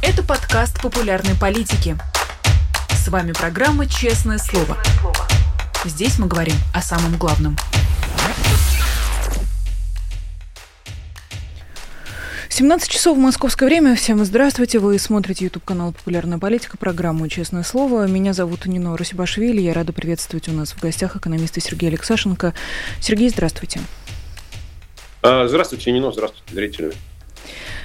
Это подкаст популярной политики. С вами программа «Честное слово». Здесь мы говорим о самом главном. 17 часов в московское время. Всем здравствуйте. Вы смотрите YouTube канал «Популярная политика», программу «Честное слово». Меня зовут Нино Русибашвили. Я рада приветствовать у нас в гостях экономиста Сергея Алексашенко. Сергей, здравствуйте. А, здравствуйте, Нино. Здравствуйте, зрители.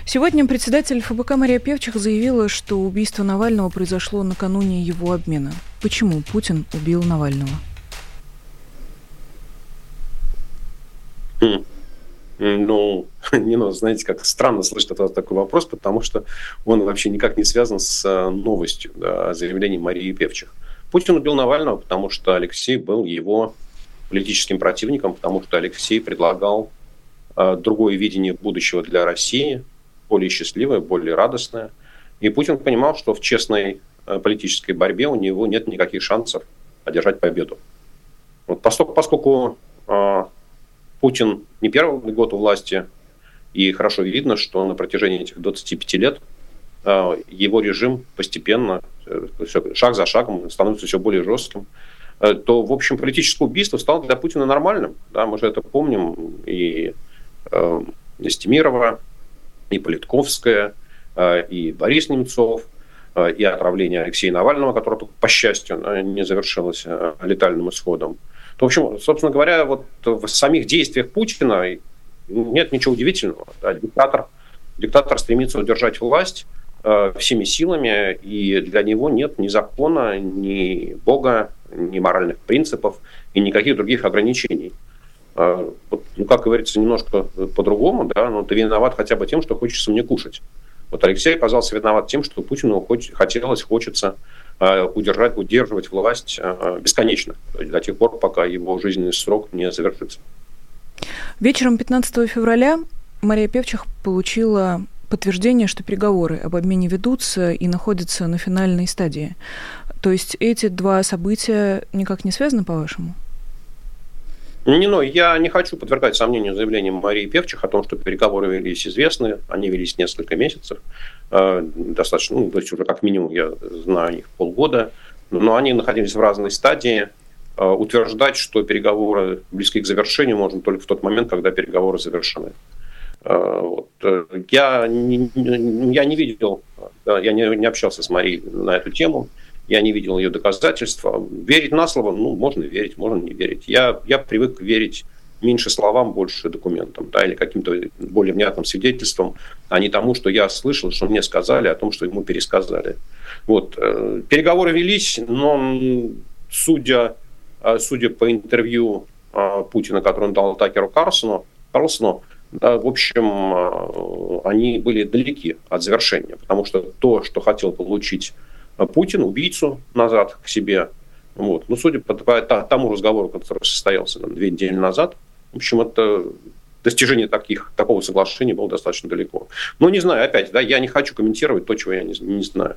Сегодня председатель ФБК Мария Певчих заявила, что убийство Навального произошло накануне его обмена. Почему Путин убил Навального? Хм. Ну, не ну, знаете, как странно слышать от вас такой вопрос, потому что он вообще никак не связан с э, новостью, да, заявлением Марии Певчих. Путин убил Навального, потому что Алексей был его политическим противником, потому что Алексей предлагал э, другое видение будущего для России, более счастливое, более радостное. И Путин понимал, что в честной э, политической борьбе у него нет никаких шансов одержать победу. Вот поскольку, поскольку э, Путин не первый год у власти, и хорошо видно, что на протяжении этих 25 лет э, его режим постепенно, э, шаг за шагом, становится все более жестким, э, то, в общем, политическое убийство стало для Путина нормальным. Да, мы же это помним. И э, Нестемирова, и Политковская, и Борис Немцов, и отравление Алексея Навального, которое, по счастью, не завершилось летальным исходом. В общем, собственно говоря, вот в самих действиях Путина нет ничего удивительного. Да, диктатор, диктатор стремится удержать власть э, всеми силами, и для него нет ни закона, ни Бога, ни моральных принципов и никаких других ограничений. Вот, ну, как говорится, немножко по-другому, да, но ты виноват хотя бы тем, что хочется мне кушать. Вот Алексей оказался виноват тем, что Путину хотелось, хочется Э, удержать, удерживать власть э, бесконечно, до тех пор, пока его жизненный срок не завершится. Вечером 15 февраля Мария Певчих получила подтверждение, что переговоры об обмене ведутся и находятся на финальной стадии. То есть эти два события никак не связаны, по-вашему? Не, ну, я не хочу подвергать сомнению заявлениям Марии Певчих о том, что переговоры велись известны, они велись несколько месяцев, э, достаточно, ну, то есть уже как минимум я знаю о них полгода, но они находились в разной стадии. Э, утверждать, что переговоры близки к завершению, можно только в тот момент, когда переговоры завершены. Э, вот. Я, не, я не видел, я не, не общался с Марией на эту тему, я не видел ее доказательства. Верить на слово, ну, можно верить, можно не верить. Я, я привык верить меньше словам, больше документам, да, или каким-то более внятным свидетельствам, а не тому, что я слышал, что мне сказали, о том, что ему пересказали. Вот. Э, переговоры велись, но судя, э, судя по интервью э, Путина, которое он дал Такеру Карлсону, Карлсону да, в общем, они были далеки от завершения, потому что то, что хотел получить Путин убийцу назад к себе. Вот. Ну, судя по, по тому разговору, который состоялся там, две недели назад, в общем, это достижение таких, такого соглашения было достаточно далеко. Но не знаю, опять, да, я не хочу комментировать то, чего я не, не знаю.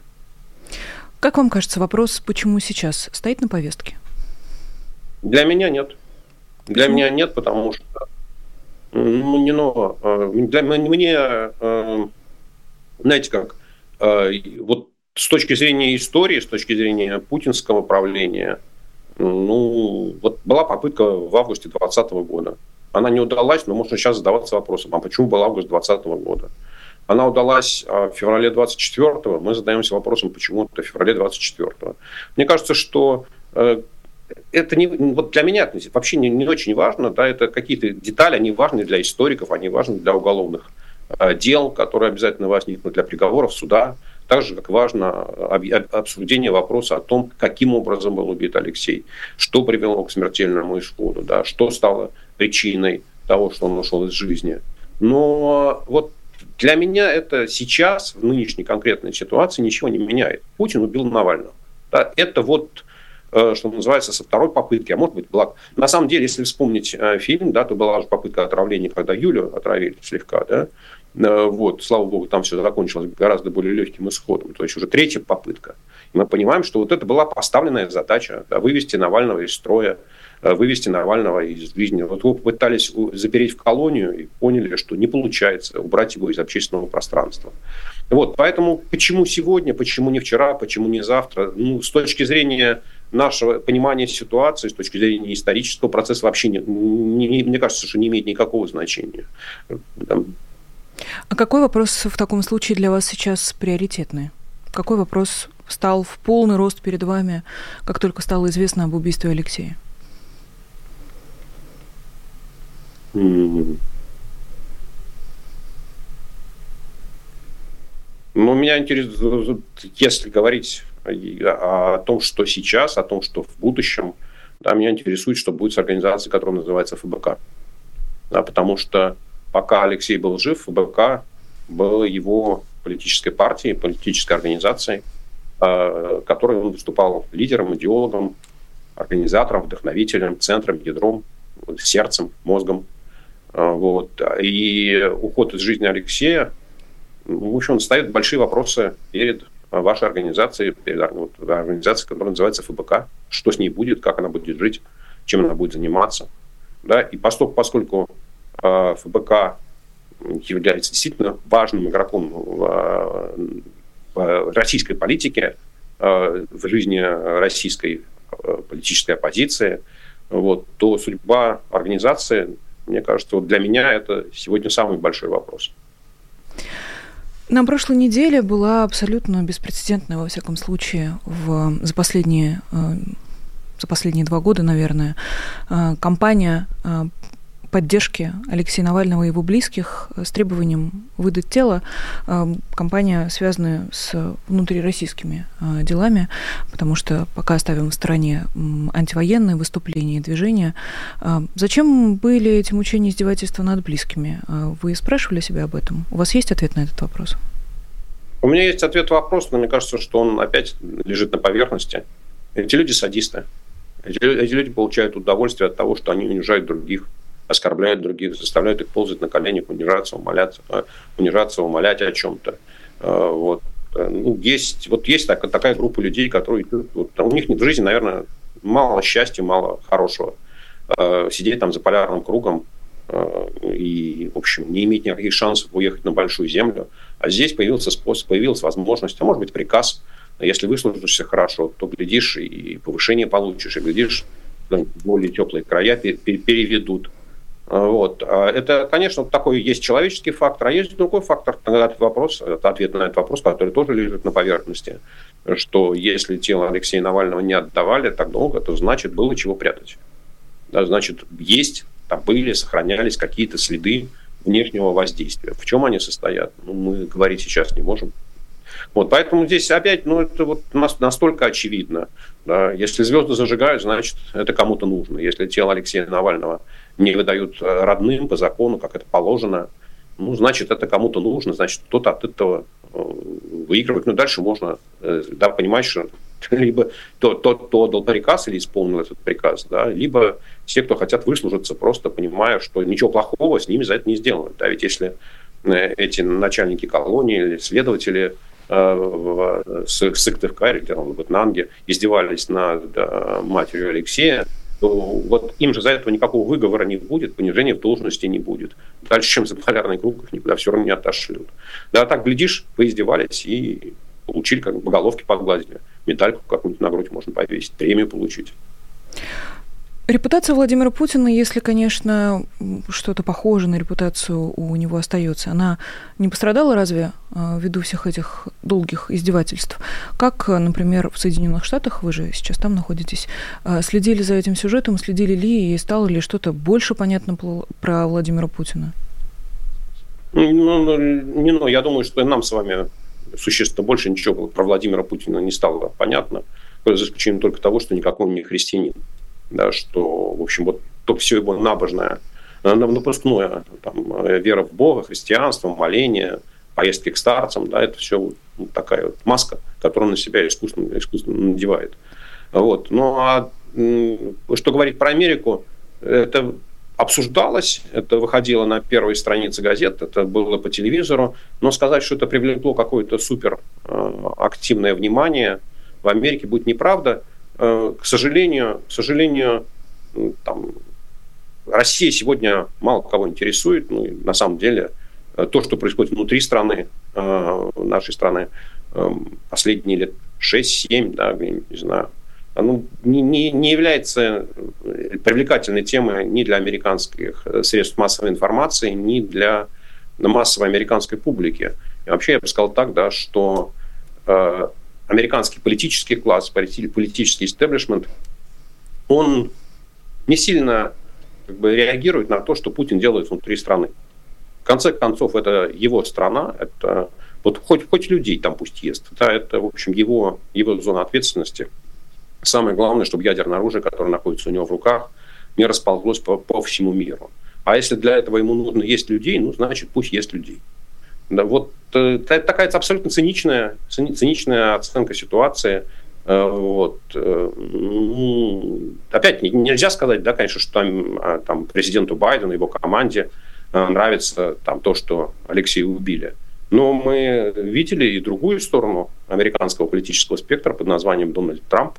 Как вам кажется, вопрос, почему сейчас, стоит на повестке? Для меня нет. Для почему? меня нет, потому что ну, не, но, э, для, мне, э, знаете как, э, вот с точки зрения истории, с точки зрения путинского правления, ну, вот была попытка в августе 2020 года. Она не удалась, но можно сейчас задаваться вопросом, а почему был август 2020 года? Она удалась а, в феврале 24 мы задаемся вопросом, почему это в феврале 24 Мне кажется, что э, это не, вот для меня это вообще не, не очень важно, да, это какие-то детали, они важны для историков, они важны для уголовных э, дел, которые обязательно возникнут для приговоров суда, так же, как важно обсуждение вопроса о том, каким образом был убит Алексей, что привело к смертельному исходу, да, что стало причиной того, что он ушел из жизни. Но вот для меня это сейчас, в нынешней конкретной ситуации, ничего не меняет. Путин убил Навального. Да, это вот э, что называется, со второй попытки, а может быть, была... На самом деле, если вспомнить э, фильм, да, то была же попытка отравления, когда Юлю отравили слегка, да, вот, слава богу, там все закончилось гораздо более легким исходом. То есть уже третья попытка. И мы понимаем, что вот это была поставленная задача да, вывести Навального из строя, э, вывести Навального из жизни. Вот вы пытались запереть в колонию и поняли, что не получается убрать его из общественного пространства. Вот, поэтому почему сегодня, почему не вчера, почему не завтра? Ну, с точки зрения нашего понимания ситуации, с точки зрения исторического процесса вообще не, не, мне кажется, что не имеет никакого значения. А какой вопрос в таком случае для вас сейчас приоритетный? Какой вопрос стал в полный рост перед вами, как только стало известно об убийстве Алексея? Ну, меня интересует, если говорить о том, что сейчас, о том, что в будущем, да, меня интересует, что будет с организацией, которая называется ФБК. Да, потому что пока Алексей был жив, ФБК был его политической партией, политической организацией, э, которой он выступал лидером, идеологом, организатором, вдохновителем, центром, ядром, сердцем, мозгом. Э, вот. И уход из жизни Алексея, в общем, ставит большие вопросы перед вашей организацией, перед организацией, которая называется ФБК. Что с ней будет, как она будет жить, чем она будет заниматься. Да? И поскольку, поскольку ФБК является действительно важным игроком в, в российской политике, э, в жизни российской э, политической оппозиции, вот, то судьба организации, мне кажется, вот для меня это сегодня самый большой вопрос. На прошлой неделе была абсолютно беспрецедентная, во всяком случае, в, за последние э, за последние два года, наверное, кампания поддержки Алексея Навального и его близких с требованием выдать тело эм, компания, связанная с внутрироссийскими э, делами, потому что пока оставим в стороне антивоенные выступления и движения. Э, зачем были эти мучения издевательства над близкими? Э, вы спрашивали себя об этом? У вас есть ответ на этот вопрос? У меня есть ответ на вопрос, но мне кажется, что он опять лежит на поверхности. Эти люди садисты. Эти люди получают удовольствие от того, что они унижают других оскорбляют других, заставляют их ползать на коленях, унижаться, умоляться, э, унижаться, умолять о чем-то. Э, вот. Э, ну, есть, вот есть так, такая группа людей, которые вот, у них в жизни, наверное, мало счастья, мало хорошего. Сидеть там за полярным кругом и, в общем, не иметь никаких шансов уехать на большую землю. А здесь появился способ, появилась возможность, а может быть приказ, если выслужишься хорошо, то, глядишь, и повышение получишь, и, глядишь, более теплые края переведут. Вот. А это, конечно, такой есть человеческий фактор, а есть другой фактор, этот вопрос, это ответ на этот вопрос, который тоже лежит на поверхности, что если тело Алексея Навального не отдавали так долго, то значит было чего прятать. Да, значит, есть, там были, сохранялись какие-то следы внешнего воздействия. В чем они состоят, ну, мы говорить сейчас не можем. Вот, поэтому здесь опять, ну, это вот настолько очевидно. Да, если звезды зажигают, значит, это кому-то нужно. Если тело Алексея Навального не выдают э, родным по закону, как это положено, ну, значит, это кому-то нужно, значит, кто-то от этого э, выигрывает. Ну, дальше можно э, да, понимать, что либо тот, кто отдал приказ или исполнил этот приказ, да, либо те, кто хотят выслужиться, просто понимая, что ничего плохого с ними за это не сделано. Да, ведь если эти начальники колонии или следователи в Сыктывкаре, где он в Нанге, издевались над матерью Алексея, то вот им же за этого никакого выговора не будет, понижения в должности не будет. Дальше, чем за полярный круг, их никуда все равно не отошлют. Да, так, глядишь, вы издевались и получили, как бы, по головке погладили. Медальку какую-нибудь на грудь можно повесить, премию получить. Репутация Владимира Путина, если, конечно, что-то похожее на репутацию у него остается, она не пострадала разве а, ввиду всех этих долгих издевательств? Как, например, в Соединенных Штатах, вы же сейчас там находитесь, а, следили за этим сюжетом, следили ли и стало ли что-то больше понятно про Владимира Путина? Ну, ну, не, ну, я думаю, что нам с вами существенно больше ничего про Владимира Путина не стало понятно, за исключением только того, что никакой он не христианин да, что, в общем, вот то все его набожное, э, напускное, там, э, вера в Бога, христианство, моление, поездки к старцам, да, это все вот такая вот маска, которую он на себя искусственно, искусственно надевает. Вот. Ну, а что говорить про Америку, это обсуждалось, это выходило на первой странице газет, это было по телевизору, но сказать, что это привлекло какое-то супер э, активное внимание в Америке будет неправда – Э, к сожалению, к сожалению, там, Россия сегодня мало кого интересует. Ну, на самом деле, то, что происходит внутри страны, нашей страны, последние лет 6-7, да, не знаю, оно не, не, не является привлекательной темой ни для американских средств массовой информации, ни для массовой американской публики. И вообще я бы сказал так, да, что э, американский политический класс, политический истеблишмент, он не сильно как бы, реагирует на то, что Путин делает внутри страны. В конце концов, это его страна, это вот хоть, хоть людей там пусть ест. Да, это, в общем, его, его зона ответственности. Самое главное, чтобы ядерное оружие, которое находится у него в руках, не расползлось по, по всему миру. А если для этого ему нужно есть людей, ну, значит, пусть есть людей. Да, вот э, такая абсолютно циничная, циничная оценка ситуации. Э, вот. Э, опять нельзя сказать, да, конечно, что там, а, там президенту Байдену, его команде э, нравится там, то, что Алексея убили. Но мы видели и другую сторону американского политического спектра под названием Дональд Трамп,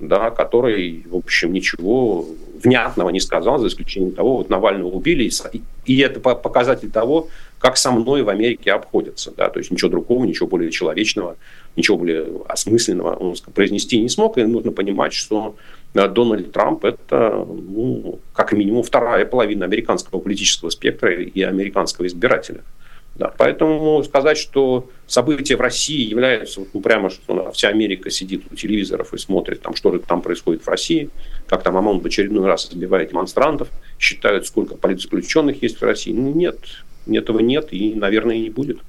да, который, в общем, ничего внятного не сказал, за исключением того, вот Навального убили, и, и это показатель того, как со мной в Америке обходятся. Да, то есть ничего другого, ничего более человечного, ничего более осмысленного он произнести не смог, и нужно понимать, что э, Дональд Трамп – это, ну, как минимум, вторая половина американского политического спектра и американского избирателя. Да, поэтому сказать, что события в России являются, ну, прямо что вся Америка сидит у телевизоров и смотрит, там, что там происходит в России, как там ОМОН в очередной раз избивает демонстрантов, считают, сколько политзаключенных есть в России. Ну, нет, этого нет и, наверное, и не будет.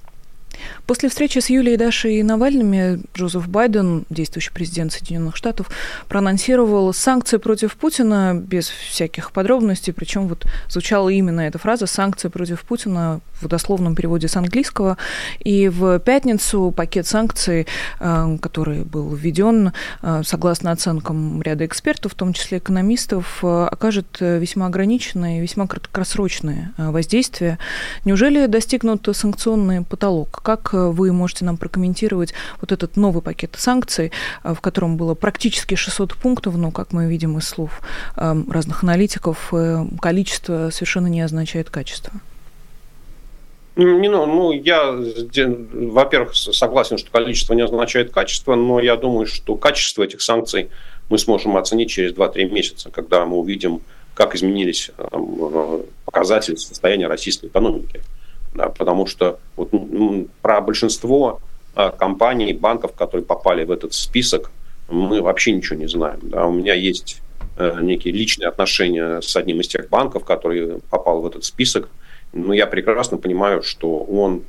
После встречи с Юлией Дашей и Навальными Джозеф Байден, действующий президент Соединенных Штатов, проанонсировал санкции против Путина без всяких подробностей, причем вот звучала именно эта фраза «санкции против Путина» в дословном переводе с английского. И в пятницу пакет санкций, э, который был введен, э, согласно оценкам ряда экспертов, в том числе экономистов, э, окажет весьма ограниченное и весьма краткосрочное воздействие. Неужели достигнут санкционный потолок? Как вы можете нам прокомментировать вот этот новый пакет санкций, в котором было практически 600 пунктов, но, как мы видим из слов разных аналитиков, количество совершенно не означает качество? Не, ну, ну, я, во-первых, согласен, что количество не означает качество, но я думаю, что качество этих санкций мы сможем оценить через 2-3 месяца, когда мы увидим, как изменились э, показатели состояния российской экономики. Да, потому что вот, ну, про большинство э, компаний, банков, которые попали в этот список, мы вообще ничего не знаем. Да. У меня есть э, некие личные отношения с одним из тех банков, который попал в этот список – но я прекрасно понимаю, что он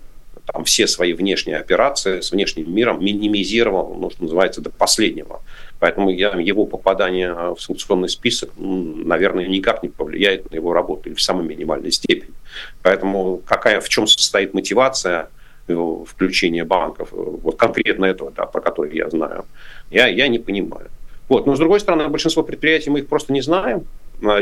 там, все свои внешние операции с внешним миром минимизировал, ну, что называется, до последнего. Поэтому его попадание в санкционный список, наверное, никак не повлияет на его работу или в самой минимальной степени. Поэтому какая, в чем состоит мотивация включения банков, вот конкретно этого, да, про который я знаю, я, я не понимаю. Вот. Но, с другой стороны, большинство предприятий мы их просто не знаем,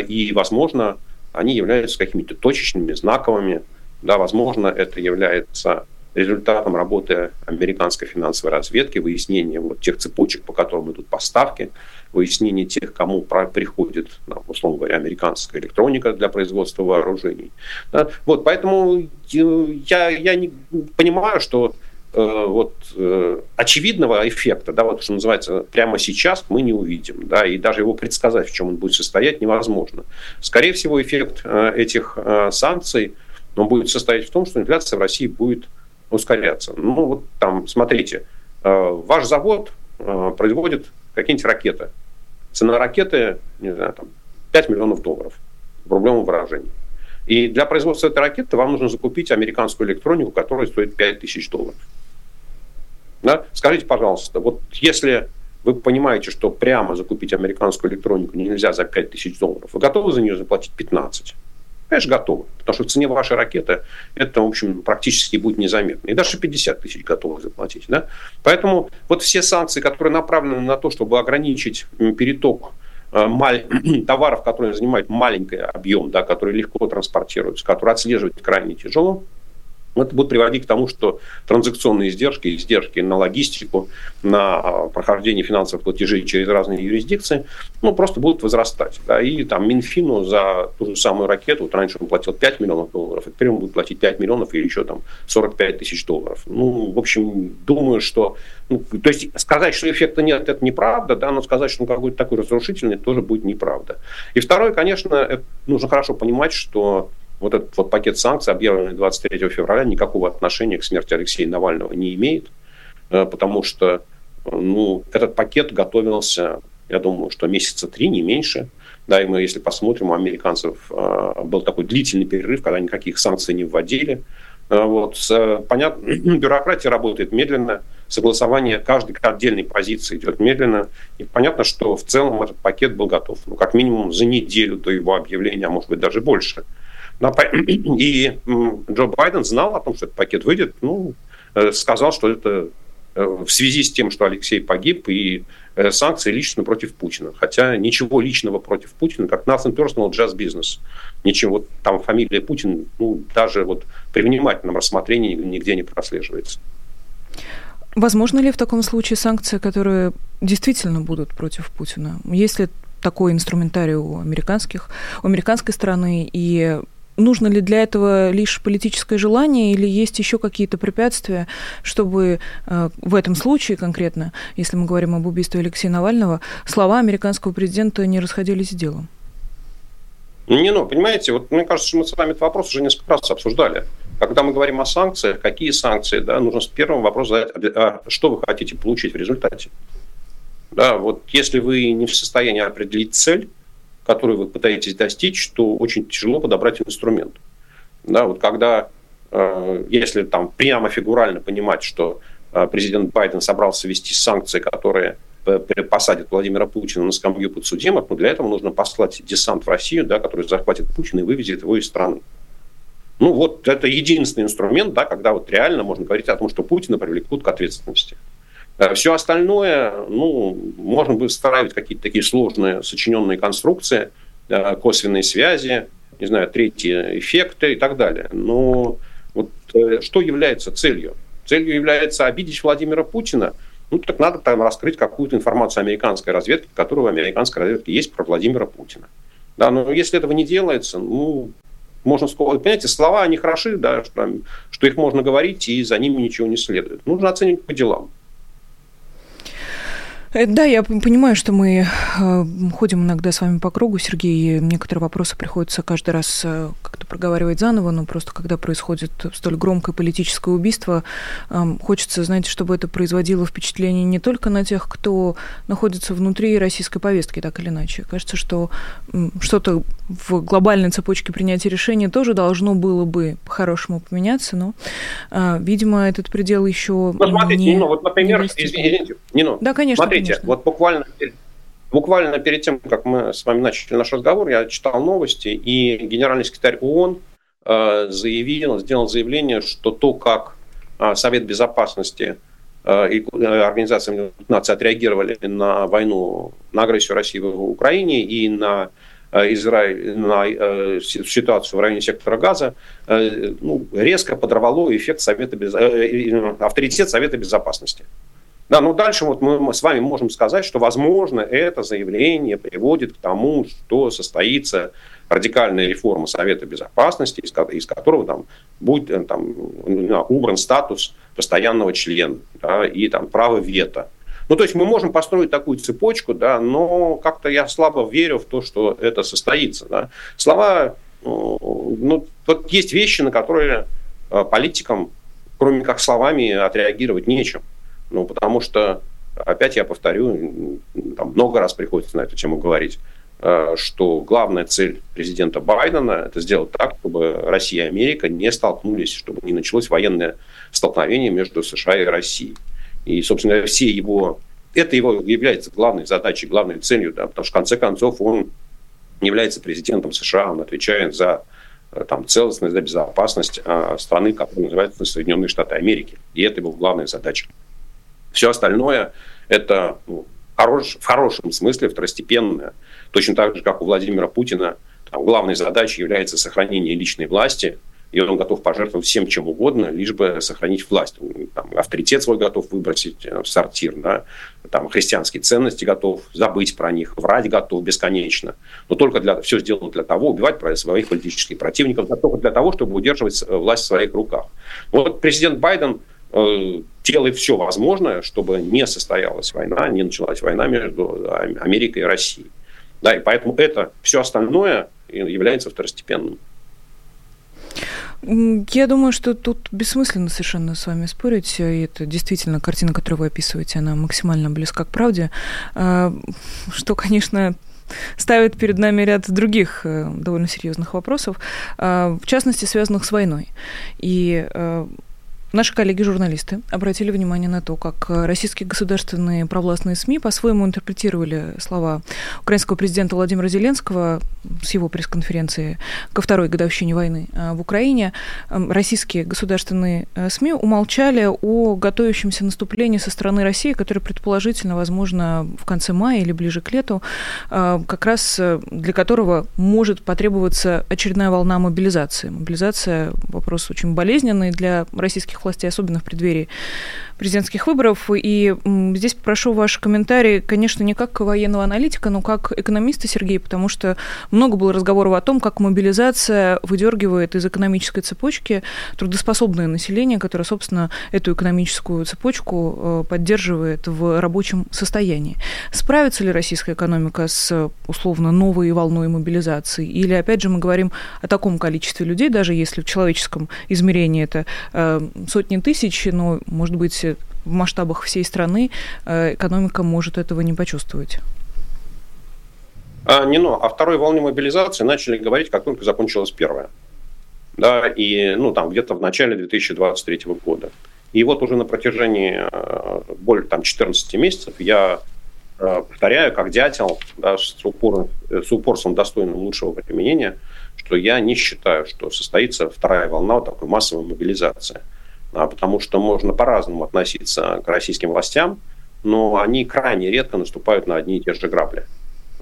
и, возможно, они являются какими-то точечными, знаковыми. Да, возможно, это является результатом работы американской финансовой разведки, выяснения вот тех цепочек, по которым идут поставки, выяснение тех, кому приходит, условно говоря, американская электроника для производства вооружений. Да, вот, поэтому я, я не понимаю, что Э, вот, э, очевидного эффекта, да, вот что называется, прямо сейчас мы не увидим, да, и даже его предсказать, в чем он будет состоять, невозможно. Скорее всего, эффект э, этих санкций он будет состоять в том, что инфляция в России будет ускоряться. Ну, вот там, смотрите, ваш завод производит какие-нибудь ракеты. Цена ракеты, не знаю, там, 5 миллионов долларов в рублевом выражении. И для производства этой ракеты вам нужно закупить американскую электронику, которая стоит 5 тысяч долларов. Да? Скажите, пожалуйста, вот если вы понимаете, что прямо закупить американскую электронику нельзя за 5 тысяч долларов, вы готовы за нее заплатить 15? Конечно, готовы. Потому что в цене вашей ракеты это, в общем, практически будет незаметно. И даже 50 тысяч готовы заплатить. Да? Поэтому вот все санкции, которые направлены на то, чтобы ограничить переток э, товаров, которые занимают маленький объем, да, которые легко транспортируются, которые отслеживать крайне тяжело, это будет приводить к тому, что транзакционные издержки, издержки на логистику, на прохождение финансовых платежей через разные юрисдикции, ну, просто будут возрастать. Да, и там Минфину за ту же самую ракету, вот раньше он платил 5 миллионов долларов, а теперь он будет платить 5 миллионов или еще там 45 тысяч долларов. Ну, в общем, думаю, что... Ну, то есть сказать, что эффекта нет, это неправда, да, но сказать, что он какой-то такой разрушительный, тоже будет неправда. И второе, конечно, нужно хорошо понимать, что вот этот вот пакет санкций, объявленный 23 февраля, никакого отношения к смерти Алексея Навального не имеет, э, потому что ну, этот пакет готовился, я думаю, что месяца три, не меньше. Да, и мы, если посмотрим, у американцев э, был такой длительный перерыв, когда никаких санкций не вводили. Э, вот, понятно, бюрократия работает медленно, согласование каждой отдельной позиции идет медленно. И понятно, что в целом этот пакет был готов, ну, как минимум за неделю до его объявления, а может быть даже больше. И Джо Байден знал о том, что этот пакет выйдет, ну, э, сказал, что это э, в связи с тем, что Алексей погиб, и э, санкции лично против Путина. Хотя ничего личного против Путина, как nothing personal, just business. Ничего, вот там фамилия Путин, ну, даже вот при внимательном рассмотрении нигде не прослеживается. Возможно ли в таком случае санкции, которые действительно будут против Путина? Есть ли такой инструментарий у американских, у американской стороны, и нужно ли для этого лишь политическое желание или есть еще какие-то препятствия, чтобы э, в этом случае конкретно, если мы говорим об убийстве Алексея Навального, слова американского президента не расходились с делом? Не, ну, понимаете, вот мне кажется, что мы с вами этот вопрос уже несколько раз обсуждали. Когда мы говорим о санкциях, какие санкции, да, нужно с первым вопрос задать, а что вы хотите получить в результате. Да, вот если вы не в состоянии определить цель, которую вы пытаетесь достичь, то очень тяжело подобрать инструмент. Да, вот когда, э, если там прямо фигурально понимать, что э, президент Байден собрался ввести санкции, которые посадят Владимира Путина на скамью подсудимых, но для этого нужно послать десант в Россию, да, который захватит Путина и вывезет его из страны. Ну вот это единственный инструмент, да, когда вот реально можно говорить о том, что Путина привлекут к ответственности. Э, Все остальное, ну, можно бы выстраивать какие-то такие сложные сочиненные конструкции, э, косвенные связи, не знаю, третьи эффекты и так далее. Но вот э, что является целью? Целью является обидеть Владимира Путина. Ну, так надо там раскрыть какую-то информацию американской разведки, которая у американской разведки есть про Владимира Путина. Да, но если этого не делается, ну, можно сказать, понимаете, слова, они хороши, да, что, что их можно говорить, и за ними ничего не следует. Нужно оценивать по делам. Э, да, я понимаю, что мы э, ходим иногда с вами по кругу, Сергей, и некоторые вопросы приходится каждый раз э, как-то проговаривать заново, но просто когда происходит столь громкое политическое убийство, хочется, знаете, чтобы это производило впечатление не только на тех, кто находится внутри российской повестки, так или иначе. Кажется, что что-то в глобальной цепочке принятия решений тоже должно было бы по-хорошему поменяться, но, видимо, этот предел еще ну, смотрите, не... Ну, вот, например, извините, Нино, да, конечно, смотрите, смотрите, вот буквально, буквально перед тем, как мы с вами начали наш разговор, я читал новости, и генеральный секретарь ООН э, заявил, сделал заявление, что то, как э, Совет Безопасности э, и Организация наций отреагировали на войну, на агрессию России в Украине и на Израиль, на ситуацию в районе сектора газа, ну, резко подорвало эффект Совета авторитет Совета Безопасности. Да, ну дальше вот мы с вами можем сказать, что, возможно, это заявление приводит к тому, что состоится радикальная реформа Совета Безопасности, из, из которого там будет э, там, убран статус постоянного члена да, и там право вето. Ну, то есть мы можем построить такую цепочку, да, но как-то я слабо верю в то, что это состоится. Да. Слова, ну, вот есть вещи, на которые э, политикам, кроме как словами, отреагировать нечем. Ну, потому что, опять я повторю, там много раз приходится на эту тему говорить, э, что главная цель президента Байдена – это сделать так, чтобы Россия и Америка не столкнулись, чтобы не началось военное столкновение между США и Россией. И, собственно, все его... Это его является главной задачей, главной целью, да, потому что, в конце концов, он является президентом США, он отвечает за э, там, целостность, за безопасность а, страны, которая называется Соединенные Штаты Америки. И это его главная задача. Все остальное это ну, хорош, в хорошем смысле второстепенное. Точно так же, как у Владимира Путина там, главной задачей является сохранение личной власти, и он готов пожертвовать всем чем угодно, лишь бы сохранить власть. Там, авторитет свой готов выбросить э, в сортир, да? там, христианские ценности готов забыть про них, врать готов бесконечно. Но только для, все сделано для того, убивать своих политических противников, только для того, чтобы удерживать э, власть в своих руках. Вот президент Байден делает все возможное, чтобы не состоялась война, не началась война между Америкой и Россией. Да, и поэтому это все остальное является второстепенным. Я думаю, что тут бессмысленно совершенно с вами спорить. И это действительно картина, которую вы описываете, она максимально близка к правде. А, что, конечно, ставит перед нами ряд других э, довольно серьезных вопросов, а, в частности, связанных с войной. И э, Наши коллеги-журналисты обратили внимание на то, как российские государственные провластные СМИ по-своему интерпретировали слова украинского президента Владимира Зеленского с его пресс-конференции ко второй годовщине войны а, в Украине. Российские государственные э, СМИ умолчали о готовящемся наступлении со стороны России, которое предположительно, возможно, в конце мая или ближе к лету, а, как раз э, для которого может потребоваться очередная волна мобилизации. Мобилизация – вопрос очень болезненный для российских российских властей, особенно в преддверии президентских выборов. И здесь прошу ваш комментарий, конечно, не как военного аналитика, но как экономиста, Сергей, потому что много было разговоров о том, как мобилизация выдергивает из экономической цепочки трудоспособное население, которое, собственно, эту экономическую цепочку э, поддерживает в рабочем состоянии. Справится ли российская экономика с, условно, новой волной мобилизации? Или, опять же, мы говорим о таком количестве людей, даже если в человеческом измерении это э, сотни тысяч, но, может быть, в масштабах всей страны э, экономика может этого не почувствовать? А, не, ну, о второй волне мобилизации начали говорить, как только закончилась первая. Да, и, ну, там, где-то в начале 2023 года. И вот уже на протяжении э, более там, 14 месяцев я э, повторяю, как дятел, да, с, упором, с упорством достойным лучшего применения, что я не считаю, что состоится вторая волна вот такой массовой мобилизации. А, потому что можно по-разному относиться к российским властям, но они крайне редко наступают на одни и те же грабли.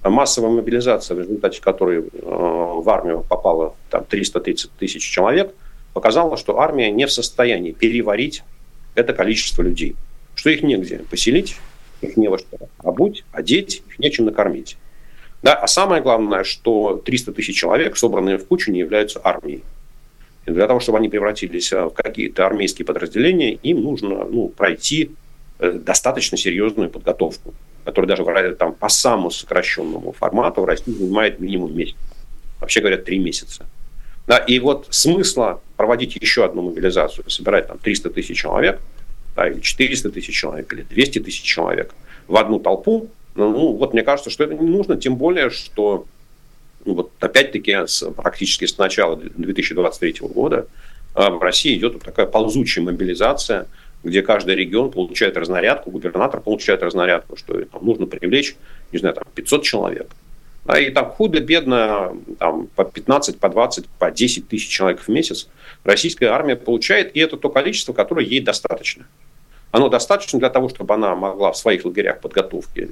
А массовая мобилизация, в результате которой э, в армию попало там, 330 тысяч человек, показала, что армия не в состоянии переварить это количество людей. Что их негде поселить, их не во что обуть, одеть, их нечем накормить. Да? А самое главное, что 300 тысяч человек, собранные в кучу, не являются армией. Для того, чтобы они превратились э, в какие-то армейские подразделения, им нужно ну, пройти э, достаточно серьезную подготовку, которая даже там, по самому сокращенному формату в России занимает минимум месяц. Вообще говорят, три месяца. Да, и вот смысла проводить еще одну мобилизацию, собирать там 300 тысяч человек, да, или 400 тысяч человек, или 200 тысяч человек в одну толпу, ну, ну, вот мне кажется, что это не нужно, тем более, что вот опять-таки с, практически с начала 2023 года а, в России идет вот такая ползучая мобилизация, где каждый регион получает разнарядку, губернатор получает разнарядку, что там, нужно привлечь, не знаю, там 500 человек. А и там худо-бедно там, по 15, по 20, по 10 тысяч человек в месяц российская армия получает, и это то количество, которое ей достаточно. Оно достаточно для того, чтобы она могла в своих лагерях подготовки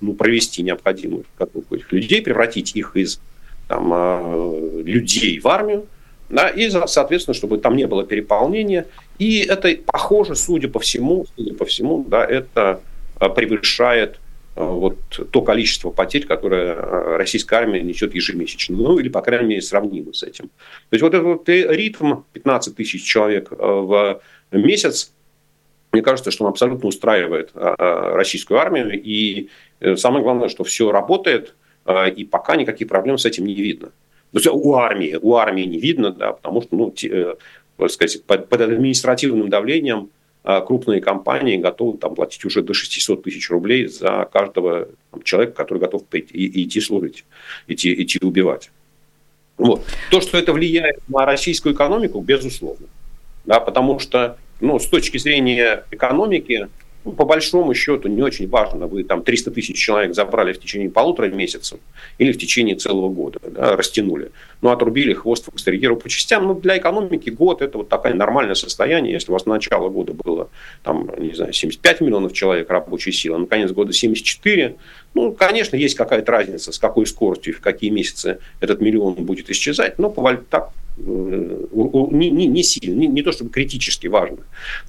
ну, провести необходимую подготовку этих людей, превратить их из там, э, людей в армию, да, и, соответственно, чтобы там не было переполнения. И это похоже, судя по всему, судя по всему, да, это э, превышает э, вот то количество потерь, которое российская армия несет ежемесячно. Ну, или, по крайней мере, сравнимо с этим. То есть вот этот вот ритм 15 тысяч человек в месяц, мне кажется, что он абсолютно устраивает российскую армию. И самое главное, что все работает – а, и пока никаких проблем с этим не видно. То есть у армии, у армии не видно, да, потому что, ну, те, э, сказать, под, под административным давлением а, крупные компании готовы там, платить уже до 600 тысяч рублей за каждого там, человека, который готов пойти, идти служить, идти, идти убивать. Вот. То, что это влияет на российскую экономику, безусловно. Да, потому что ну, с точки зрения экономики ну, по большому счету не очень важно, вы там 300 тысяч человек забрали в течение полутора месяцев или в течение целого года, да, растянули. Ну, отрубили хвост фокстерьеру по частям. Ну, для экономики год это вот такое нормальное состояние. Если у вас на начало года было, там, не знаю, 75 миллионов человек рабочей силы, на конец года 74, ну, конечно, есть какая-то разница, с какой скоростью и в какие месяцы этот миллион будет исчезать, но так не, не, не сильно, не, не то чтобы критически важно.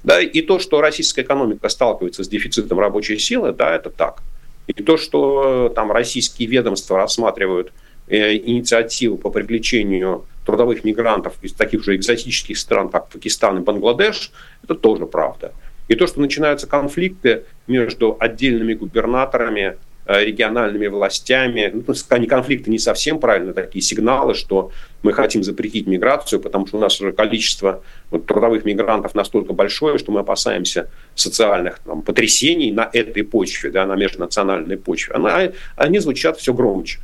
Да, и то, что российская экономика сталкивается с дефицитом рабочей силы, да, это так. И то, что там российские ведомства рассматривают э, инициативу по привлечению трудовых мигрантов из таких же экзотических стран, как Пакистан и Бангладеш, это тоже правда. И то, что начинаются конфликты между отдельными губернаторами, э, региональными властями, ну, они конфликты не совсем правильно, такие сигналы, что мы хотим запретить миграцию, потому что у нас уже количество вот, трудовых мигрантов настолько большое, что мы опасаемся социальных там, потрясений на этой почве, да, на межнациональной почве. Она, они звучат все громче.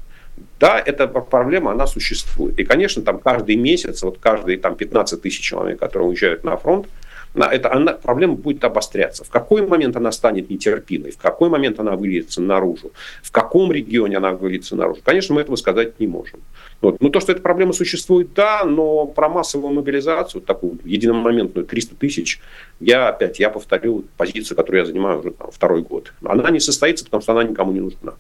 Да, эта проблема, она существует. И, конечно, там каждый месяц, вот каждые там 15 тысяч человек, которые уезжают на фронт, это, она, проблема будет обостряться. В какой момент она станет нетерпимой, в какой момент она выльется наружу, в каком регионе она выльется наружу. Конечно, мы этого сказать не можем. Вот. Ну, то, что эта проблема существует, да, но про массовую мобилизацию, такую единомоментную 300 тысяч, я опять, я повторю позицию, которую я занимаю уже там, второй год. Она не состоится, потому что она никому не нужна.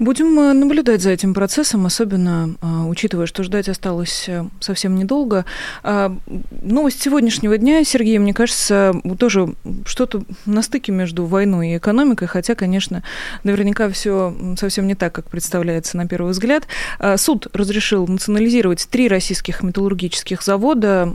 Будем э, наблюдать за этим процессом, особенно а, учитывая, что ждать осталось э, совсем недолго. А, новость сегодняшнего дня, Сергей, мне кажется, тоже что-то на стыке между войной и экономикой, хотя, конечно, наверняка все совсем не так, как представляется на первый взгляд. А, суд разрешил национализировать три российских металлургических завода,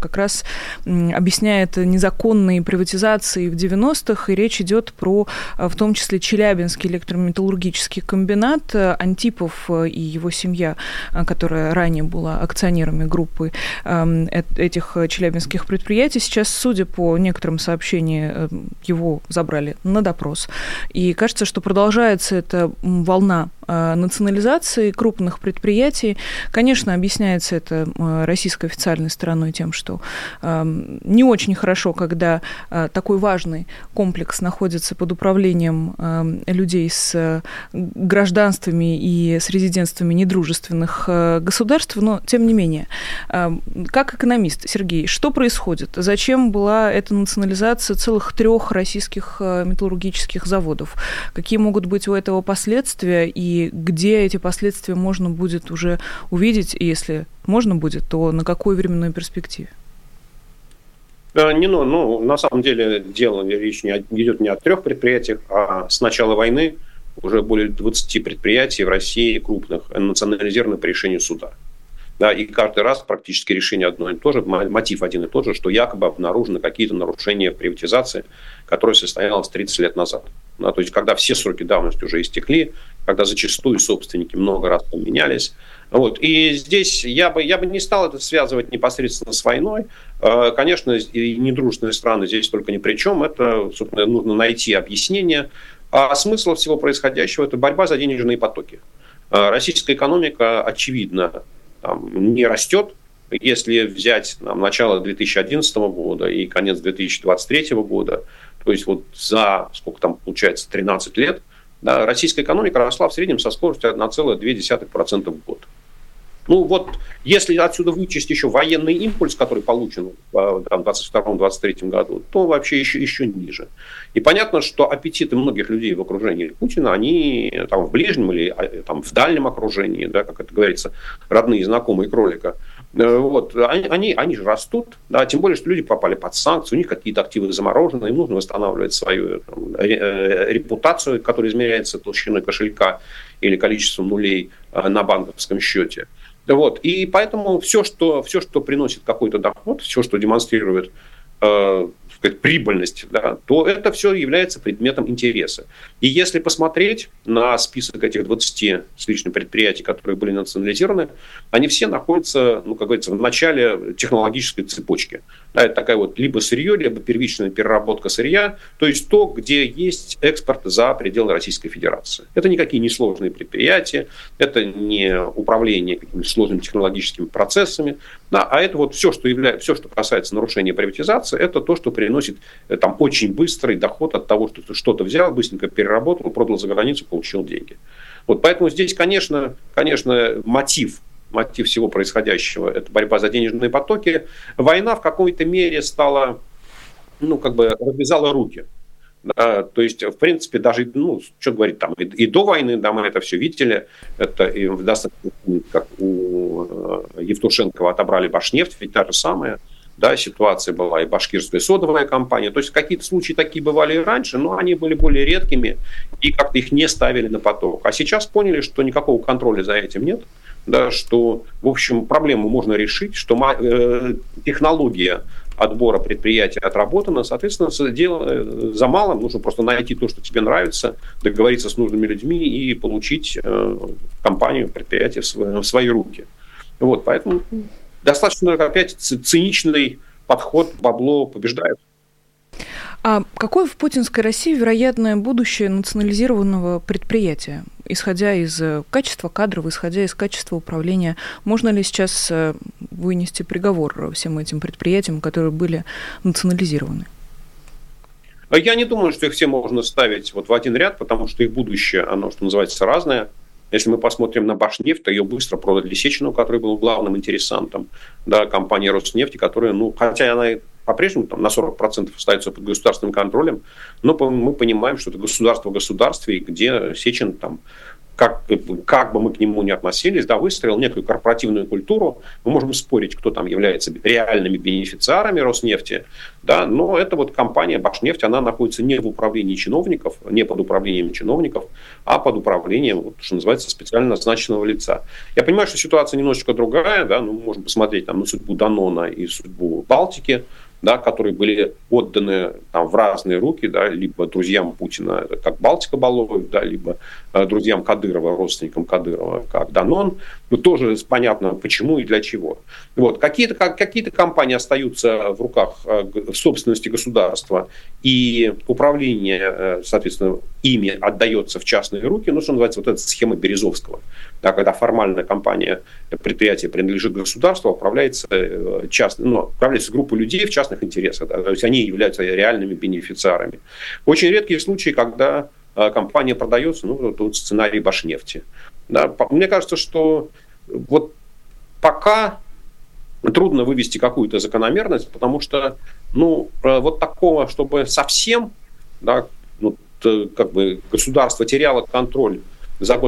как раз объясняет незаконные приватизации в 90-х, и речь идет про, в том числе, Челябинский электрометаллургический комбинат э, Антипов э, и его семья, э, которая ранее была акционерами группы эм, этих челябинских предприятий, сейчас, судя по некоторым сообщениям, его забрали на допрос. И кажется, что продолжается эта волна национализации крупных предприятий. Конечно, объясняется это э, российской официальной стороной тем, что эм, не очень хорошо, когда э, такой важный комплекс находится под управлением эм, людей с гражданствами и с резидентствами недружественных государств, но тем не менее. Эм, как экономист, Сергей, что происходит? Зачем была эта национализация целых трех российских металлургических заводов? Какие могут быть у этого последствия и где эти последствия можно будет уже увидеть, и если можно будет, то на какой временной перспективе? Не, ну, ну, на самом деле дело речь не идет не о трех предприятиях, а с начала войны уже более 20 предприятий в России крупных национализированы по решению суда. Да, и каждый раз практически решение одно и то же, мотив один и тот же, что якобы обнаружены какие-то нарушения приватизации, которая состоялась 30 лет назад. Да, то есть, когда все сроки давности уже истекли, когда зачастую собственники много раз поменялись. Вот. И здесь я бы, я бы не стал это связывать непосредственно с войной. Э, конечно, и недружественные страны здесь только ни при чем. Это, собственно, нужно найти объяснение. А смысл всего происходящего – это борьба за денежные потоки. Э, российская экономика, очевидно, там, не растет. Если взять там, начало 2011 года и конец 2023 года, то есть вот за, сколько там получается, 13 лет, да, российская экономика росла в среднем со скоростью 1,2% в год. Ну вот, если отсюда вычесть еще военный импульс, который получен в 2022-2023 году, то вообще еще, еще ниже. И понятно, что аппетиты многих людей в окружении Путина, они там в ближнем или а, там, в дальнем окружении, да, как это говорится, родные и знакомые кролика – Э, вот, они, они, они же растут, да, тем более, что люди попали под санкции, у них какие-то активы заморожены, им нужно восстанавливать свою там, э, репутацию, которая измеряется толщиной кошелька или количеством нулей э, на банковском счете. Вот, и поэтому все что, все, что приносит какой-то доход, все, что демонстрирует сказать, прибыльность, да, то это все является предметом интереса. И если посмотреть на список этих 20 с лишним предприятий, которые были национализированы, они все находятся, ну, как говорится, в начале технологической цепочки. Да, это такая вот либо сырье, либо первичная переработка сырья, то есть то, где есть экспорт за пределы Российской Федерации. Это никакие не сложные предприятия, это не управление какими-то сложными технологическими процессами, да, а это вот все, что является, все, что касается нарушения приватизации, это то, что приносит э, там очень быстрый доход от того, что ты что-то взял, быстренько переработал, продал за границу, получил деньги. Вот поэтому здесь, конечно, конечно, мотив мотив всего происходящего – это борьба за денежные потоки. Война в какой-то мере стала, ну, как бы развязала руки. Да, то есть, в принципе, даже, ну, что говорить, там, и, и до войны, да, мы это все видели, это и достаточно, как у э, Евтушенкова отобрали Башнефть, ведь та же самая да, ситуация была, и башкирская содовая компания. То есть какие-то случаи такие бывали и раньше, но они были более редкими, и как-то их не ставили на поток. А сейчас поняли, что никакого контроля за этим нет, да, что, в общем, проблему можно решить, что э, технология отбора предприятия отработана, соответственно, дело э, за малым, нужно просто найти то, что тебе нравится, договориться с нужными людьми и получить э, компанию, предприятие в свои, в свои руки. Вот, поэтому достаточно опять циничный подход, бабло побеждает. А какое в путинской России вероятное будущее национализированного предприятия, исходя из э, качества кадров, исходя из качества управления? Можно ли сейчас э, вынести приговор всем этим предприятиям, которые были национализированы? Я не думаю, что их все можно ставить вот в один ряд, потому что их будущее, оно, что называется, разное. Если мы посмотрим на Башнефть, то ее быстро продали Лисичину, который был главным интересантом да, компании Роснефти, которая, ну, хотя она по-прежнему там, на 40% остается под государственным контролем, но мы понимаем, что это государство в государстве, где Сечин там как, как бы мы к нему ни относились, да, выстроил некую корпоративную культуру. Мы можем спорить, кто там является реальными бенефициарами Роснефти, да, но эта вот компания Башнефть, она находится не в управлении чиновников, не под управлением чиновников, а под управлением, вот, что называется, специально назначенного лица. Я понимаю, что ситуация немножечко другая, да, ну, мы можем посмотреть там, на судьбу Данона и судьбу Балтики, да, которые были отданы там, в разные руки, да, либо друзьям Путина, как Балтика Балоев, да, либо э, друзьям Кадырова, родственникам Кадырова, как Данон. Ну, тоже понятно, почему и для чего. Вот. Какие-то, как, какие-то компании остаются в руках, э, в собственности государства, и управление, э, соответственно, ими отдается в частные руки, ну, что называется, вот эта схема Березовского. Да, когда формальная компания, предприятие принадлежит государству, управляется, э, частно, ну, управляется группой людей в частных интересах. Да, то есть они являются реальными бенефициарами. Очень редкие случаи, когда э, компания продается, ну, тут сценарий Башнефти. Да, мне кажется, что вот пока трудно вывести какую-то закономерность, потому что, ну, э, вот такого, чтобы совсем, да, ну, как бы государство теряло контроль за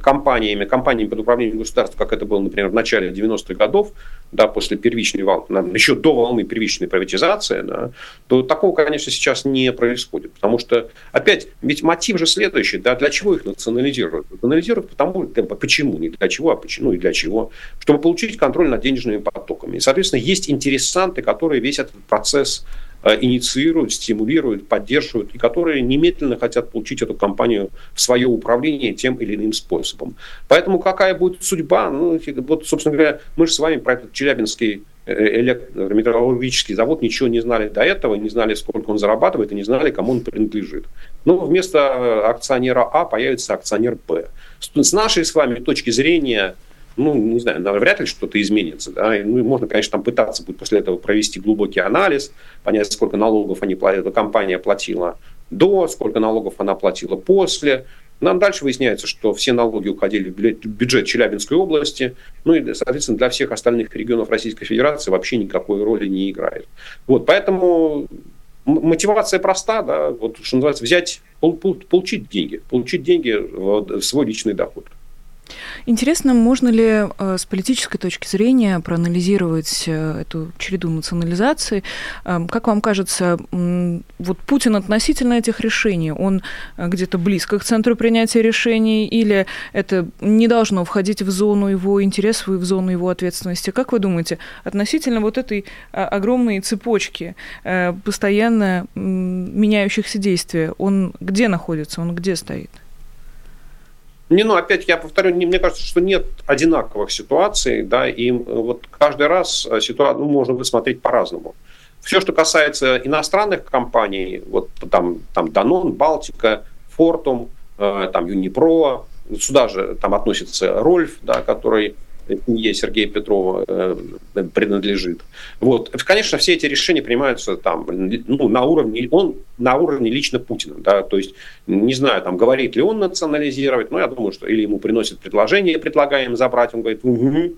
компаниями, компаниями под управлением государства, как это было, например, в начале 90-х годов, да, после первичной волны, еще до волны первичной приватизации, да, то такого, конечно, сейчас не происходит. Потому что, опять, ведь мотив же следующий, да, для чего их национализируют? Национализируют потому, почему, не для чего, а почему и для чего. Чтобы получить контроль над денежными потоками. И, соответственно, есть интересанты, которые весь этот процесс инициируют, стимулируют, поддерживают, и которые немедленно хотят получить эту компанию в свое управление тем или иным способом. Поэтому какая будет судьба? Ну, вот, собственно говоря, мы же с вами про этот Челябинский э, электрометаллургический завод ничего не знали до этого, не знали, сколько он зарабатывает, и не знали, кому он принадлежит. Но вместо э, акционера А появится акционер Б. С нашей с вами точки зрения, ну, не знаю, вряд ли что-то изменится. Да? Ну, можно, конечно, там пытаться будет после этого провести глубокий анализ, понять, сколько налогов они, эта компания платила до, сколько налогов она платила после. Нам дальше выясняется, что все налоги уходили в бюджет Челябинской области, ну и, соответственно, для всех остальных регионов Российской Федерации вообще никакой роли не играет. Вот, поэтому мотивация проста, да, вот, что называется, взять, получить деньги, получить деньги в свой личный доход. Интересно, можно ли э, с политической точки зрения проанализировать э, эту череду национализации? Эм, как вам кажется, вот Путин относительно этих решений, он э, где-то близко к центру принятия решений, или это не должно входить в зону его интересов и в зону его ответственности? Как вы думаете, относительно вот этой огромной цепочки постоянно меняющихся действий, он где находится, он где стоит? Не, ну, опять я повторю, мне кажется, что нет одинаковых ситуаций, да, и вот каждый раз э, ситуацию ну, можно высмотреть по-разному. Все, что касается иностранных компаний, вот там, там Danone, Балтика, Фортум, э, там Юнипро, сюда же там относится Рольф, да, который семье Сергея Петрова э, принадлежит. Вот. Конечно, все эти решения принимаются там, ну, на уровне, он на уровне лично Путина. Да? То есть, не знаю, там, говорит ли он национализировать, но я думаю, что или ему приносят предложение, предлагаем забрать, он говорит, угу.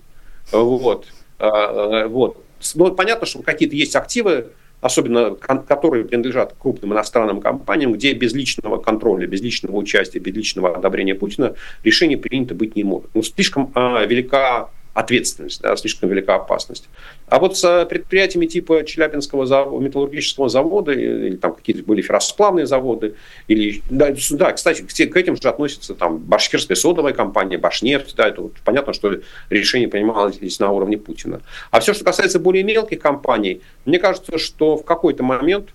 Вот. А, вот. Но понятно, что какие-то есть активы, особенно которые принадлежат крупным иностранным компаниям, где без личного контроля, без личного участия, без личного одобрения Путина решение принято быть не может. Ну, слишком э, велика ответственность, да, слишком велика опасность. А вот с предприятиями типа Челябинского завода, металлургического завода, или там какие-то были ферросплавные заводы, или, да, да, кстати, к этим же относятся там башкирская содовая компания, Башнефть, да, это вот понятно, что решение принималось на уровне Путина. А все, что касается более мелких компаний, мне кажется, что в какой-то момент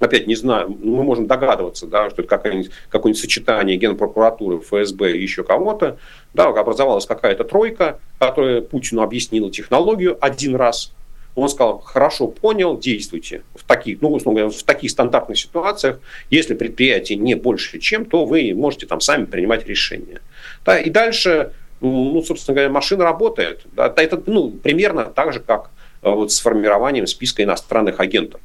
опять не знаю, мы можем догадываться, да, что это какое-нибудь, какое сочетание Генпрокуратуры, ФСБ и еще кого-то, да, образовалась какая-то тройка, которая Путину объяснила технологию один раз, он сказал, хорошо, понял, действуйте в таких, ну, условно говоря, в таких стандартных ситуациях, если предприятие не больше чем, то вы можете там сами принимать решения. Да, и дальше, ну, собственно говоря, машина работает. Да, это ну, примерно так же, как э, вот с формированием списка иностранных агентов.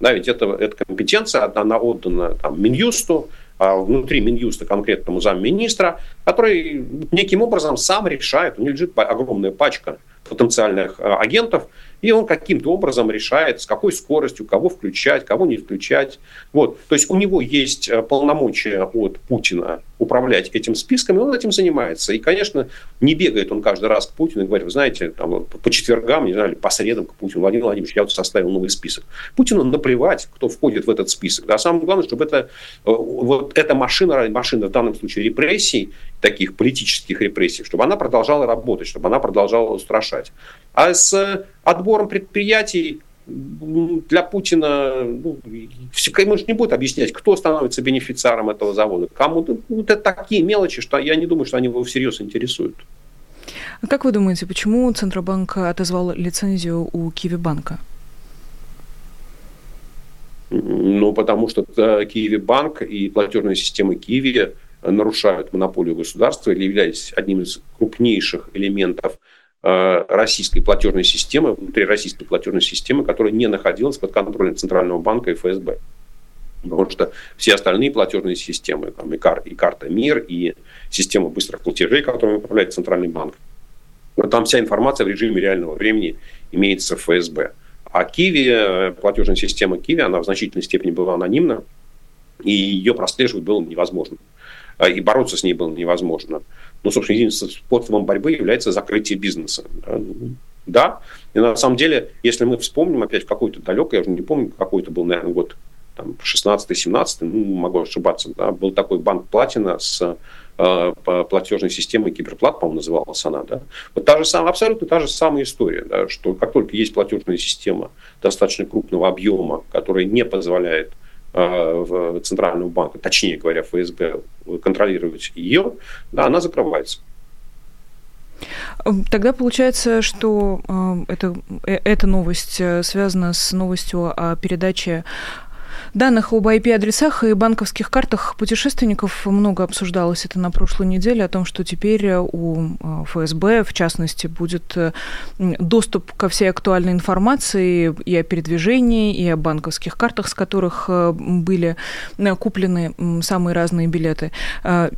Да, ведь это, эта компетенция, она отдана там, Минюсту, а внутри Минюста конкретному замминистра, который неким образом сам решает, у него лежит огромная пачка потенциальных а, агентов, и он каким-то образом решает, с какой скоростью, кого включать, кого не включать. Вот. То есть у него есть э, полномочия от Путина управлять этим списком, и он этим занимается. И, конечно, не бегает он каждый раз к Путину и говорит, вы знаете, там, по четвергам, не знаю, по средам к Путину, Владимир Владимирович, я вот составил новый список. Путину наплевать, кто входит в этот список. Да? Самое главное, чтобы это, э, вот эта машина, машина в данном случае репрессий, таких политических репрессий, чтобы она продолжала работать, чтобы она продолжала устрашать. А с отбором предприятий для Путина, ну, ему же не будет объяснять, кто становится бенефициаром этого завода, кому. Ну, это такие мелочи, что я не думаю, что они его всерьез интересуют. А как вы думаете, почему Центробанк отозвал лицензию у Киви-банка? Ну, потому что э, Киви-банк и платежная система Киви нарушают монополию государства или являются одним из крупнейших элементов Э, российской платежной системы, внутри российской платежной системы, которая не находилась под контролем Центрального банка и ФСБ. Потому что все остальные платежные системы, там и, кар, и карта МИР, и система быстрых платежей, которыми управляет Центральный банк, там вся информация в режиме реального времени имеется в ФСБ. А Киви, э, платежная система Киви, она в значительной степени была анонимна, и ее прослеживать было невозможно. А, и бороться с ней было невозможно. Но, собственно, единственным способом борьбы является закрытие бизнеса. Да, и на самом деле, если мы вспомним опять в какой-то далекой, я уже не помню, какой это был, наверное, год там, 16-17, ну, могу ошибаться, да, был такой банк Платина с э, платежной системой Киберплат, по-моему, называлась она, да. Вот та же самая, абсолютно та же самая история, да, что как только есть платежная система достаточно крупного объема, которая не позволяет в Центральному банку, точнее говоря, ФСБ, контролировать ее, да, она закрывается. Тогда получается, что э, это, э, эта новость связана с новостью о передаче данных об IP-адресах и банковских картах путешественников много обсуждалось это на прошлой неделе, о том, что теперь у э, ФСБ, в частности, будет э, доступ ко всей актуальной информации и о передвижении, и о банковских картах, с которых э, были куплены самые разные билеты.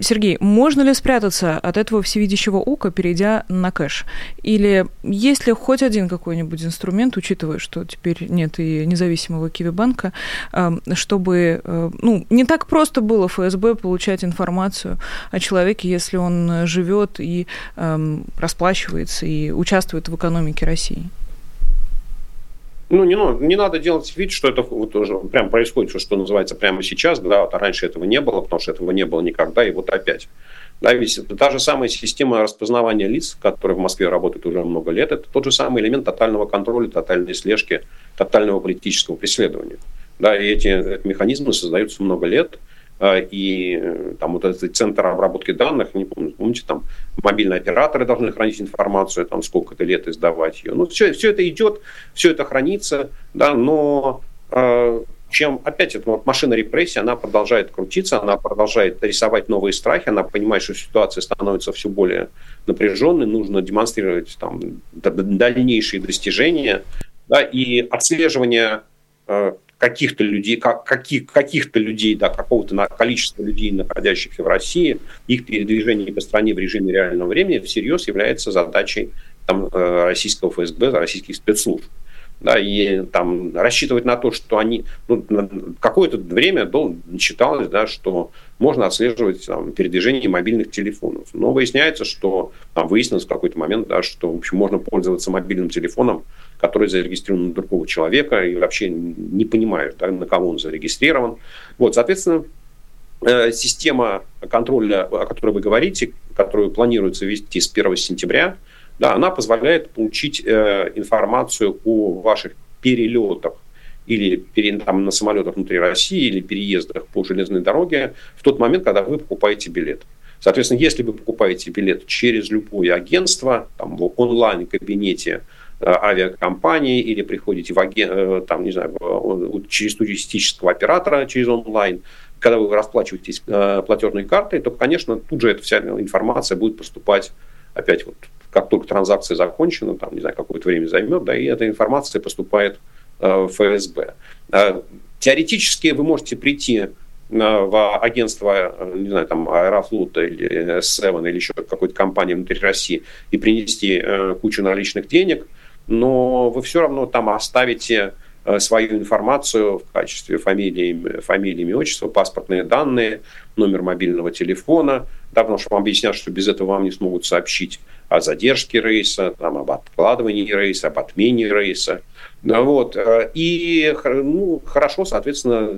Сергей, можно ли спрятаться от этого всевидящего ока, перейдя на кэш? Или есть ли хоть один какой-нибудь инструмент, учитывая, что теперь нет и независимого Киви-банка, чтобы, э, ну, не так просто было ФСБ получать информацию о человеке, если он живет и эм, расплачивается и участвует в экономике России. Ну, не, ну, не надо делать вид, что это вот уже прям происходит, что, называется, прямо сейчас, да, вот, а раньше этого не было, потому что этого не было никогда, и вот опять. Да, ведь та же самая система распознавания лиц, которая в Москве работает уже много лет, это тот же самый элемент тотального контроля, тотальной слежки, тотального политического преследования. Да, и эти, механизмы создаются много лет. А, и э, там вот этот центр обработки данных, не помню, помните, там мобильные операторы должны хранить информацию, там сколько-то лет издавать ее. Ну, все, все это идет, все это хранится, да, но э, чем, опять, это вот машина репрессии, она продолжает крутиться, она продолжает рисовать новые страхи, она понимает, что ситуация становится все более напряженной, нужно демонстрировать там, дальнейшие достижения, да, и отслеживание э, каких-то людей, как, каких, каких-то людей, да, какого-то количества людей, находящихся в России, их передвижение по стране в режиме реального времени всерьез является задачей там, э, российского ФСБ, российских спецслужб. да, и там рассчитывать на то, что они ну, какое-то время дол, считалось, да, что можно отслеживать там, передвижение мобильных телефонов. Но выясняется, что там выяснилось в какой-то момент, да, что в общем, можно пользоваться мобильным телефоном, который зарегистрирован на другого человека, и вообще не понимаешь, да, на кого он зарегистрирован. Вот, соответственно, э, система контроля, о которой вы говорите, которую планируется ввести с 1 сентября, да, она позволяет получить э, информацию о ваших перелетах или там, на самолетах внутри России, или переездах по железной дороге в тот момент, когда вы покупаете билет. Соответственно, если вы покупаете билет через любое агентство, там, в онлайн-кабинете э, авиакомпании или приходите в аген, э, там, не знаю, через туристического оператора, через онлайн, когда вы расплачиваетесь э, платежной картой, то, конечно, тут же эта вся информация будет поступать опять вот как только транзакция закончена, там, не знаю, какое-то время займет, да, и эта информация поступает ФСБ. Э, теоретически вы можете прийти э, в агентство, не знаю, там, Аэрофлота или S7 или еще какой-то компании внутри России и принести кучу наличных денег, но вы все равно там оставите свою информацию в качестве фамилии, фамилии, имя, отчества, паспортные данные, номер мобильного телефона, да, потому что вам объяснят, что без этого вам не смогут сообщить о задержке рейса, там, об откладывании рейса, об отмене рейса. Вот. Э, и ну, хорошо, соответственно,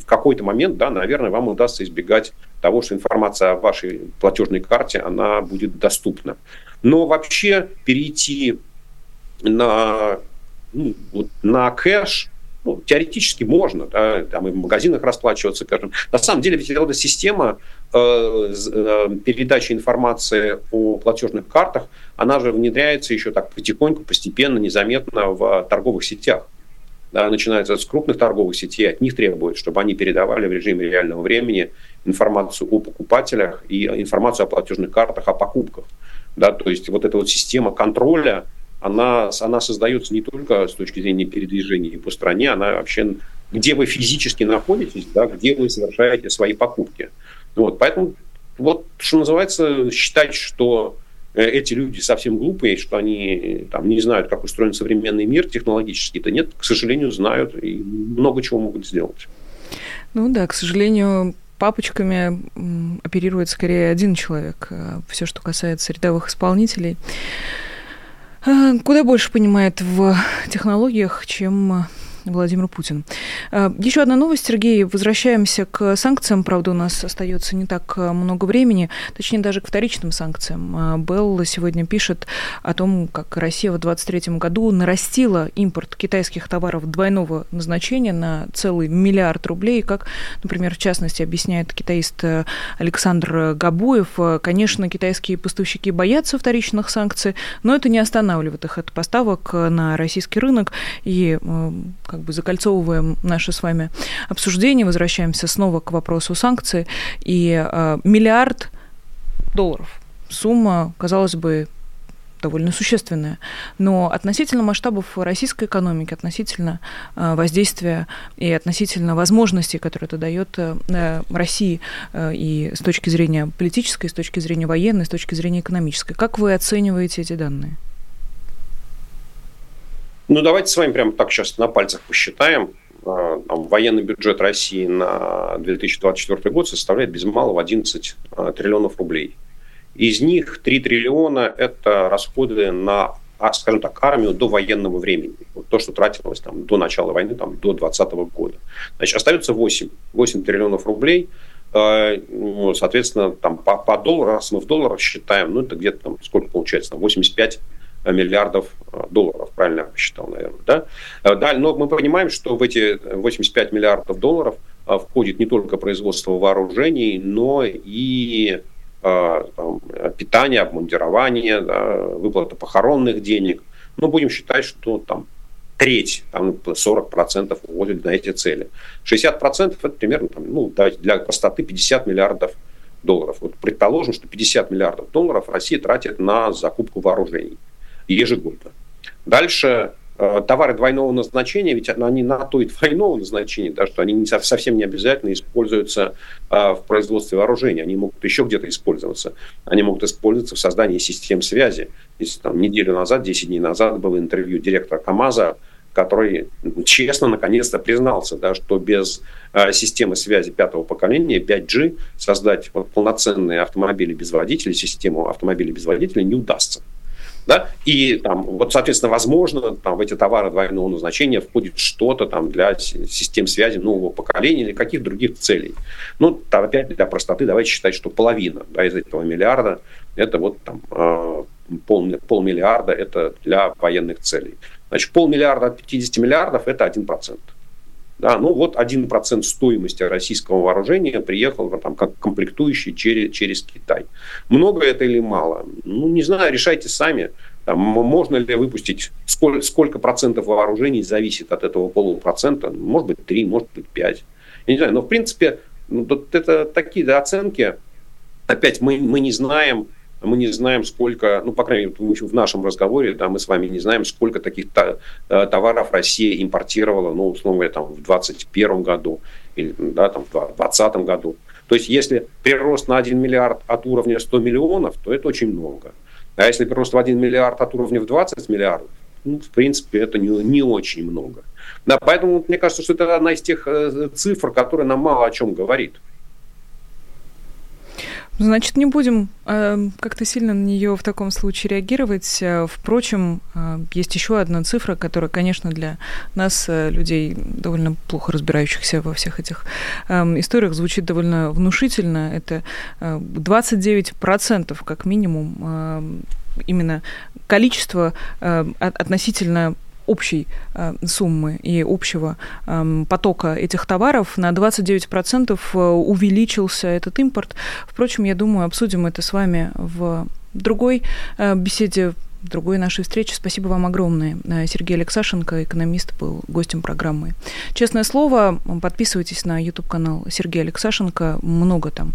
в какой-то момент, да, наверное, вам удастся избегать того, что информация о вашей платежной карте, она будет доступна. Но вообще перейти на, ну, вот, на кэш, ну, теоретически можно, да, там и в магазинах расплачиваться, скажем. На самом деле, ведь эта система э, э, передачи информации о платежных картах, она же внедряется еще так потихоньку, постепенно, незаметно в торговых сетях. Да, начинается с крупных торговых сетей, от них требуют, чтобы они передавали в режиме реального времени информацию о покупателях и информацию о платежных картах, о покупках. Да, то есть вот эта вот система контроля, она, она создается не только с точки зрения передвижения по стране, она вообще, где вы физически находитесь, да, где вы совершаете свои покупки. Вот, поэтому, вот, что называется, считать, что э, эти люди совсем глупые, что они там, не знают, как устроен современный мир технологически, то нет, к сожалению, знают и много чего могут сделать. Ну да, к сожалению, папочками оперирует скорее один человек. А Все, что касается рядовых исполнителей. Э, куда больше понимает в технологиях, чем Владимир Путин. Э, Еще одна новость, Сергей. Возвращаемся к санкциям. Правда, у нас остается не так э, много времени, точнее, даже к вторичным санкциям. Э, Белл сегодня пишет о том, как Россия в 2023 году нарастила импорт китайских товаров двойного назначения на целый миллиард рублей. Как, например, в частности, объясняет китаист Александр Габуев, конечно, китайские поставщики боятся вторичных санкций, но это не останавливает их от поставок на российский рынок. И как бы закольцовываем наше с вами обсуждение, возвращаемся снова к вопросу санкций. И э, миллиард долларов. Сумма, казалось бы, довольно существенная. Но относительно масштабов российской экономики, относительно э, воздействия и относительно возможностей, которые это дает э, России э, и с точки зрения политической, с точки зрения военной, с точки зрения экономической, как вы оцениваете эти данные? Ну, давайте с вами прямо так сейчас на пальцах посчитаем. А, там, военный бюджет России на 2024 год составляет без малого 11 а, триллионов рублей. Из них 3 триллиона – это расходы на, а, скажем так, армию до военного времени. Вот то, что тратилось там, до начала войны, там, до 2020 года. Значит, остается 8, 8 триллионов рублей. Ну, соответственно, там, по, по доллару, раз мы в долларах считаем, ну, это где-то там, сколько получается, там, 85 миллиардов э, долларов, правильно я посчитал, наверное. Да? Э, да, но мы понимаем, что в эти 85 миллиардов долларов э, входит не только производство вооружений, но и там, питание, обмундирование, да, выплата похоронных денег. Но будем считать, что там треть, там 40% уходит на эти цели. 60% это примерно, там, ну, давайте для простоты, 50 миллиардов долларов. Вот предположим, что 50 миллиардов долларов Россия тратит на закупку вооружений ежегодно. Дальше э, товары двойного назначения, ведь они на то и двойного назначения, да, что они не, совсем не обязательно используются а, в производстве вооружения, они могут еще где-то использоваться. Они могут использоваться в создании систем связи. Если там неделю назад, 10 дней назад было интервью директора КАМАЗа, который честно наконец-то признался, да, что без э, системы связи пятого поколения 5G создать вот, полноценные автомобили без водителей, систему автомобилей без водителей не удастся. Да? И там, вот, соответственно, возможно, там, в эти товары двойного назначения входит что-то там для систем связи нового поколения или каких других целей. Ну, там, опять для простоты давайте считать, что половина да, из этого миллиарда это вот там э, пол, полмиллиарда это для военных целей. Значит, полмиллиарда от 50 миллиардов – это 1%. Да, ну вот 1% стоимости российского вооружения приехал там, как комплектующий через, через Китай. Много это или мало? Ну, не знаю, решайте сами. Там, можно ли выпустить, сколько, сколько процентов вооружений зависит от этого полупроцента? Может быть, 3, может быть, 5. Я не знаю, но в принципе, ну, это такие да, оценки. Опять мы, мы не знаем, мы не знаем, сколько, ну, по крайней мере, в нашем разговоре, да, мы с вами не знаем, сколько таких э, товаров Россия импортировала, ну, условно говоря, там, в 2021 году или, да, там, в 2020 году. То есть, если прирост на 1 миллиард от уровня 100 миллионов, то это очень много. А если прирост в 1 миллиард от уровня в 20 миллиардов, ну, в принципе, это не, не очень много. Да, поэтому мне кажется, что это одна из тех э, цифр, которая нам мало о чем говорит. Значит, не будем э, как-то сильно на нее в таком случае реагировать. Э, впрочем, э, есть еще одна цифра, которая, конечно, для нас, э, людей, довольно плохо разбирающихся во всех этих э, историях, звучит довольно внушительно. Это э, 29% как минимум э, именно количество э, относительно общей э, суммы и общего э, потока этих товаров на 29% э, увеличился этот импорт. Впрочем, я думаю, обсудим это с вами в другой беседе другой нашей встречи. Спасибо вам огромное. Сергей Алексашенко, экономист, был гостем программы. Честное слово, подписывайтесь на YouTube-канал Сергея Алексашенко. Много там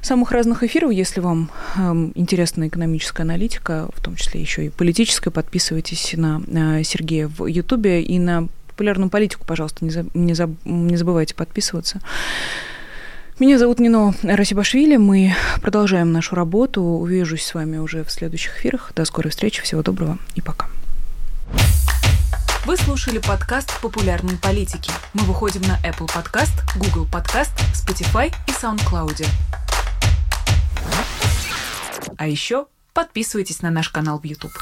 самых разных эфиров. Если вам э, интересна экономическая аналитика, в том числе еще и политическая, подписывайтесь на э, Сергея в Ютубе и на популярную политику, пожалуйста, не забывайте подписываться. Меня зовут Нино Расибашвили. Мы продолжаем нашу работу. Увижусь с вами уже в следующих эфирах. До скорой встречи. Всего доброго и пока. Вы слушали подкаст «Популярные политики». Мы выходим на Apple Podcast, Google Podcast, Spotify и SoundCloud. А еще подписывайтесь на наш канал в YouTube.